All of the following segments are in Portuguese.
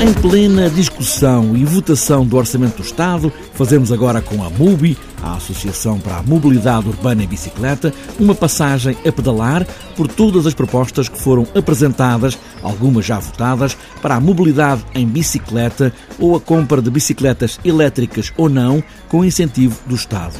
Em plena discussão e votação do Orçamento do Estado, fazemos agora com a MUBI, a Associação para a Mobilidade Urbana e Bicicleta, uma passagem a pedalar por todas as propostas que foram apresentadas, algumas já votadas, para a mobilidade em bicicleta ou a compra de bicicletas elétricas ou não, com incentivo do Estado.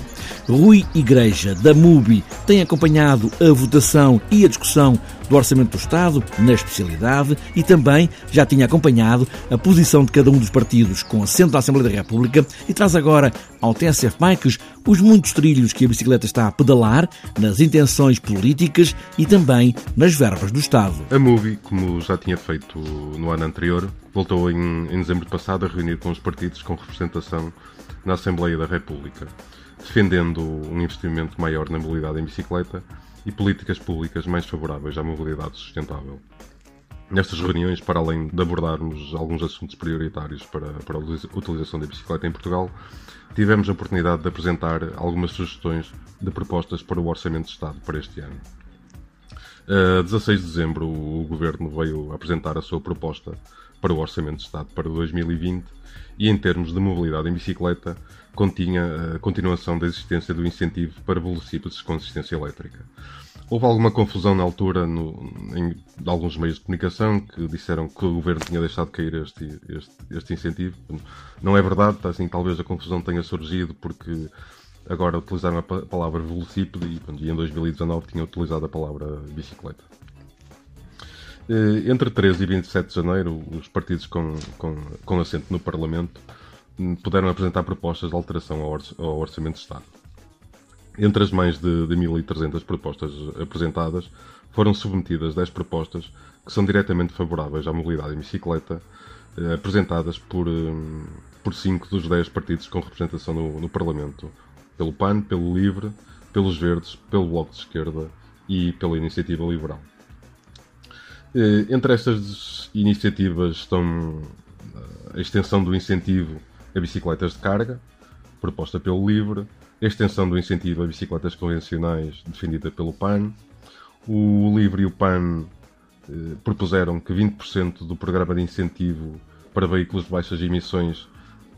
Rui Igreja, da MUBI, tem acompanhado a votação e a discussão do Orçamento do Estado, na especialidade, e também já tinha acompanhado a posição de cada um dos partidos com assento na Assembleia da República e traz agora ao TSF Bikes os muitos trilhos que a bicicleta está a pedalar, nas intenções políticas e também nas verbas do Estado. A MUBI, como já tinha feito no ano anterior, voltou em, em dezembro passado a reunir com os partidos com representação na Assembleia da República defendendo um investimento maior na mobilidade em bicicleta e políticas públicas mais favoráveis à mobilidade sustentável. Nestas reuniões, para além de abordarmos alguns assuntos prioritários para, para a utilização da bicicleta em Portugal, tivemos a oportunidade de apresentar algumas sugestões de propostas para o Orçamento de Estado para este ano. A 16 de dezembro, o Governo veio apresentar a sua proposta para o Orçamento de Estado para 2020 e, em termos de mobilidade em bicicleta, continha a continuação da existência do incentivo para velocípedes com assistência elétrica. Houve alguma confusão na altura no, em alguns meios de comunicação que disseram que o governo tinha deixado cair este, este, este incentivo. Não é verdade, assim, talvez a confusão tenha surgido porque agora utilizaram a palavra velocípede e, em 2019 tinham utilizado a palavra bicicleta. Eh, entre 13 e 27 de janeiro, os partidos com, com, com assento no Parlamento puderam apresentar propostas de alteração ao, Orçamento de Estado. Entre as mais de, de 1.300 propostas apresentadas, foram submetidas 10 propostas que são diretamente favoráveis à mobilidade em bicicleta, eh, apresentadas por, hum, por 5 dos 10 partidos com representação no, no Parlamento, pelo PAN, pelo LIVRE, pelos Verdes, pelo Bloco de Esquerda e pela Iniciativa Liberal. Eh, entre estas iniciativas estão eh, a extensão do incentivo a bicicletas de carga, proposta pelo LIVRE, a extensão do incentivo a bicicletas convencionais, defendida pelo PAN. O LIVRE e o PAN eh, propuseram que 20% do programa de incentivo para veículos de baixas emissões,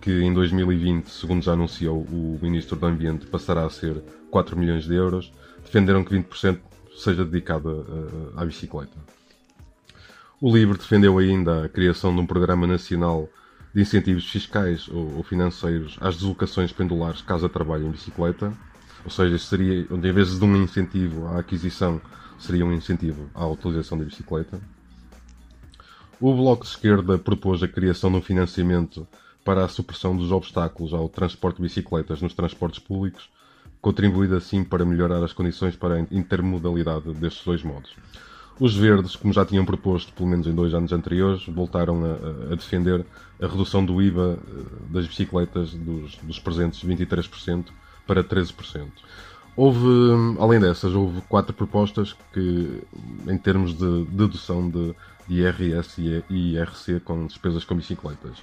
que em 2020, segundo já anunciou o Ministro do Ambiente, passará a ser 4 milhões de euros, defenderam que 20% seja dedicado à bicicleta. O LIVRE defendeu ainda a criação de um programa nacional de incentivos fiscais ou, financeiros às deslocações pendulares casa trabalho em bicicleta, ou seja, seria, onde em vez de um incentivo à aquisição, seria um incentivo à utilização da bicicleta. O Bloco de Esquerda propôs a criação de um financiamento para a supressão dos obstáculos ao transporte de bicicletas nos transportes públicos, contribuindo assim para melhorar as condições para a intermodalidade destes dois modos. Os verdes, como já tinham proposto, pelo menos em dois anos anteriores, voltaram a, a defender a redução do IVA eh, das bicicletas dos, dos presentes 23% para 13%. Houve, além dessas, houve quatro propostas que, em termos de dedução de, de IRS e IRC com despesas com bicicletas.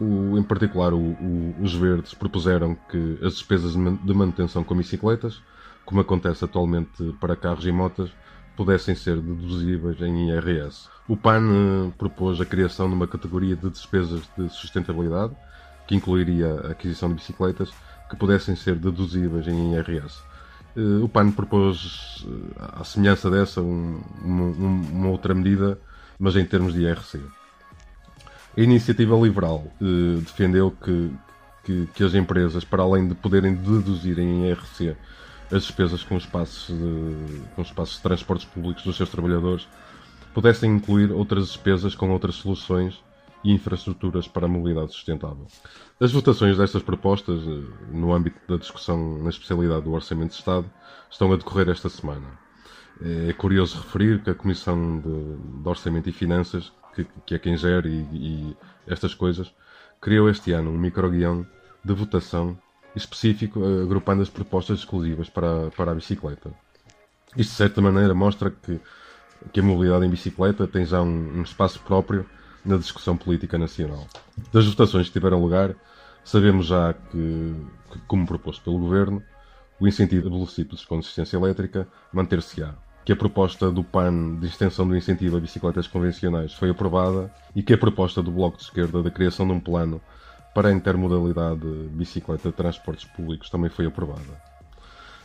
O, em particular, o, o, os verdes propuseram que as despesas de manutenção com bicicletas, como acontece atualmente para carros e motas, pudessem ser deduzíveis em IRS. O PAN eh, propôs a criação de uma categoria de despesas de sustentabilidade, que incluiria a aquisição de bicicletas, que pudessem ser deduzíveis em IRS. Eh, o PAN propôs, eh, à semelhança dessa, um, um, uma outra medida, mas em termos de IRC. A iniciativa liberal defendeu que, que, que as empresas, para além de poderem deduzir em IRC as despesas com espaços de, com espaços de transportes públicos dos seus trabalhadores pudessem incluir outras despesas com outras soluções e infraestruturas para a mobilidade sustentável. As votações destas propostas, eh, no âmbito da discussão na especialidade do Orçamento de Estado, estão a decorrer esta semana. É curioso referir que a Comissão de, de Orçamento e Finanças, que, que, é quem gera e, e estas coisas, criou este ano um microguião de votação específico, eh, agrupando as propostas exclusivas para, para a bicicleta. Isto, de certa maneira, mostra que, que a mobilidade em bicicleta tem já um, um espaço próprio na discussão política nacional. Das votações que tiveram lugar, sabemos já que, que como proposto pelo Governo, o incentivo a velocípedes com assistência elétrica manter-se-á que a proposta do PAN de extensão do incentivo a bicicletas convencionais foi aprovada e que a proposta do Bloco de Esquerda da criação de um plano para a intermodalidade bicicleta de transportes públicos também foi aprovada.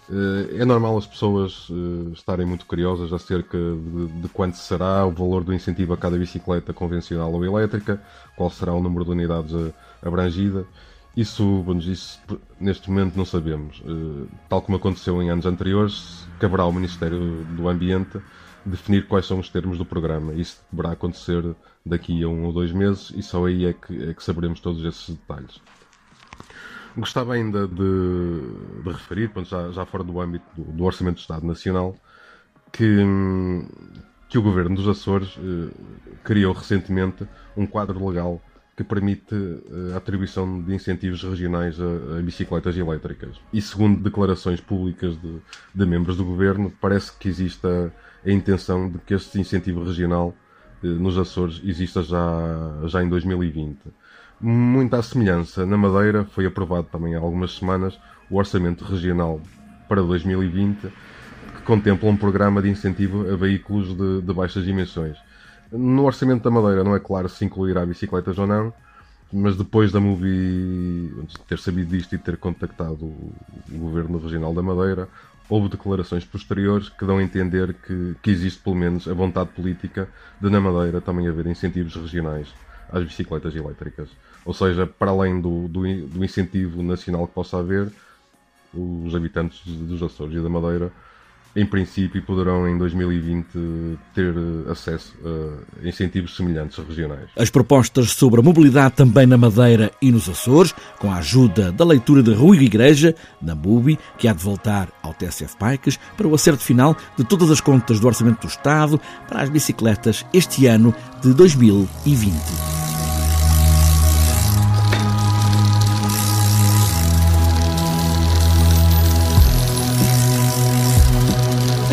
Eh, é normal as pessoas eh, estarem muito curiosas acerca de, de quanto será o valor do incentivo a cada bicicleta convencional ou elétrica, qual será o número de unidades eh, abrangida isso, isso neste momento não sabemos. Tal como aconteceu em anos anteriores, caberá ao Ministério do Ambiente definir quais são os termos do programa. Isso deverá acontecer daqui a um ou dois meses e só aí é que, é que saberemos todos esses detalhes. Gostava ainda de, de referir, pronto, já, já, fora do âmbito do, do, Orçamento do Estado Nacional, que, que o Governo dos Açores eh, criou recentemente um quadro legal que permite eh, a atribuição de incentivos regionais a, a bicicletas elétricas. E segundo declarações públicas de, de, membros do governo, parece que existe a, a intenção de que este incentivo regional eh, nos Açores exista já, já em 2020. Muita semelhança, na Madeira foi aprovado também há algumas semanas o Orçamento Regional para 2020, que contempla um programa de incentivo a veículos de, de baixas dimensões no orçamento da Madeira não é claro se incluirá bicicletas ou não, mas depois da Movi ter sabido disto e ter contactado o, Governo Regional da Madeira, houve declarações posteriores que dão a entender que, que existe pelo menos a vontade política de na Madeira também haver incentivos regionais às bicicletas elétricas. Ou seja, para além do, do, do incentivo nacional que possa haver, os habitantes dos Açores e da Madeira em princípio, poderão em 2020 ter eh, acesso a incentivos semelhantes regionais. As propostas sobre a mobilidade também na Madeira e nos Açores, com a ajuda da leitura de Rui Igreja, na MUBI, que há de voltar ao TSF Bikes, para o acerto final de todas as contas do Orçamento do Estado para as bicicletas este ano de 2020.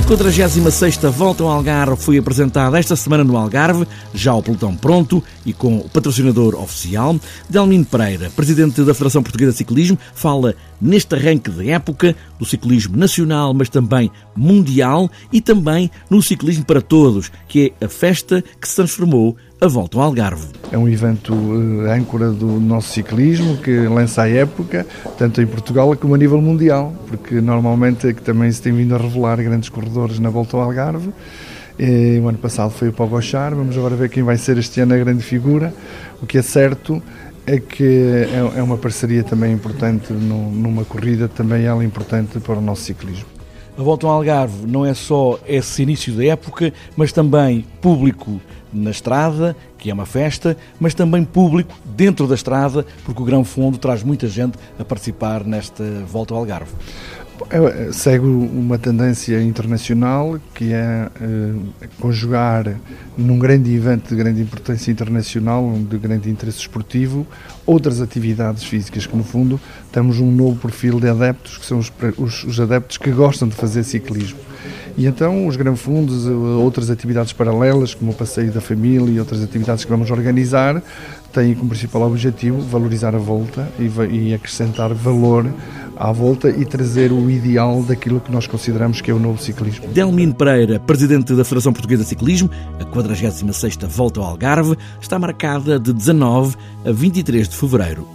A 46 Volta ao Algarve foi apresentada esta semana no Algarve, já o pelotão pronto e com o patrocinador oficial. Delmino Pereira, presidente da Federação Portuguesa de Ciclismo, fala neste arranque de época do ciclismo nacional, mas também mundial e também no ciclismo para todos, que é a festa que se transformou a volta ao Algarve. É um evento uh, âncora do nosso ciclismo que lança a época, tanto em Portugal como a nível mundial, porque normalmente é que também se tem vindo a revelar grandes corredores na volta ao Algarve. E, o ano passado foi o Pogochar, vamos agora ver quem vai ser este ano a grande figura. O que é certo é que é, é uma parceria também importante numa corrida, também ela importante para o nosso ciclismo. A Volta ao Algarve não é só esse início da época, mas também público na estrada, que é uma festa, mas também público dentro da estrada, porque o Grão Fundo traz muita gente a participar nesta Volta ao Algarve. É, segue uma tendência internacional que é uh, conjugar num grande evento de grande importância internacional, de grande interesse esportivo, outras atividades físicas que no fundo temos um novo perfil de adeptos que são os, os, os adeptos que gostam de fazer ciclismo. E então os granfundos, outras atividades paralelas, como o passeio da família e outras atividades que vamos organizar, têm como principal objetivo valorizar a volta e, e acrescentar valor à volta e trazer o ideal daquilo que nós consideramos que é o novo ciclismo. Delmino Pereira, presidente da Federação Portuguesa de Ciclismo, a 46ª Volta ao Algarve está marcada de 19 a 23 de fevereiro.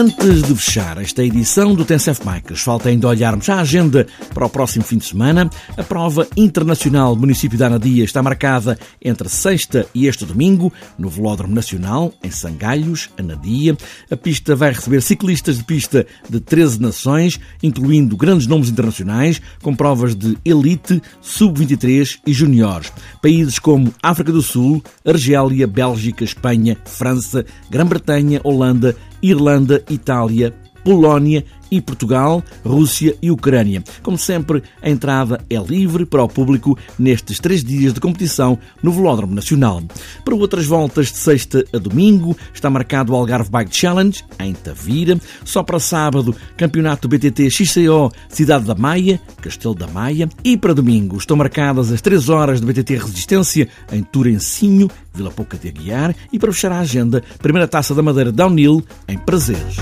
Antes de fechar esta edição do TNCF Bikes, falta ainda olharmos a agenda para o próximo fim de semana. A prova internacional Município da Anadia está marcada entre sexta e este domingo, no Velódromo Nacional, em Sangalhos, Anadia. A pista vai receber ciclistas de pista de 13 nações, incluindo grandes nomes internacionais, com provas de elite, sub-23 e juniores. Países como África do Sul, Argélia, Bélgica, Espanha, França, Grã-Bretanha, Holanda, Irlanda, Itália, Polónia, e Portugal, Rússia e Ucrânia. Como sempre, a entrada é livre para o público nestes três dias de competição no Velódromo Nacional. Para outras voltas de sexta a domingo, está marcado o Algarve Bike Challenge, em Tavira. Só para sábado, Campeonato BTT XCO Cidade da Maia, Castelo da Maia. E para domingo, estão marcadas as 3 horas de BTT Resistência em Turencinho, Vila Pouca de Aguiar. E para fechar a agenda, primeira taça da Madeira Downhill em Prazeres.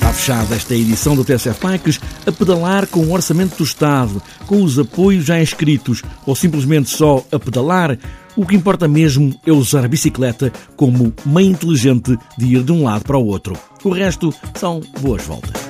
Está fechada esta edição do TSF Bikes a pedalar com o orçamento do Estado, com os apoios já inscritos ou simplesmente só a pedalar. O que importa mesmo é usar a bicicleta como meio inteligente de ir de um lado para o outro. O resto são boas voltas.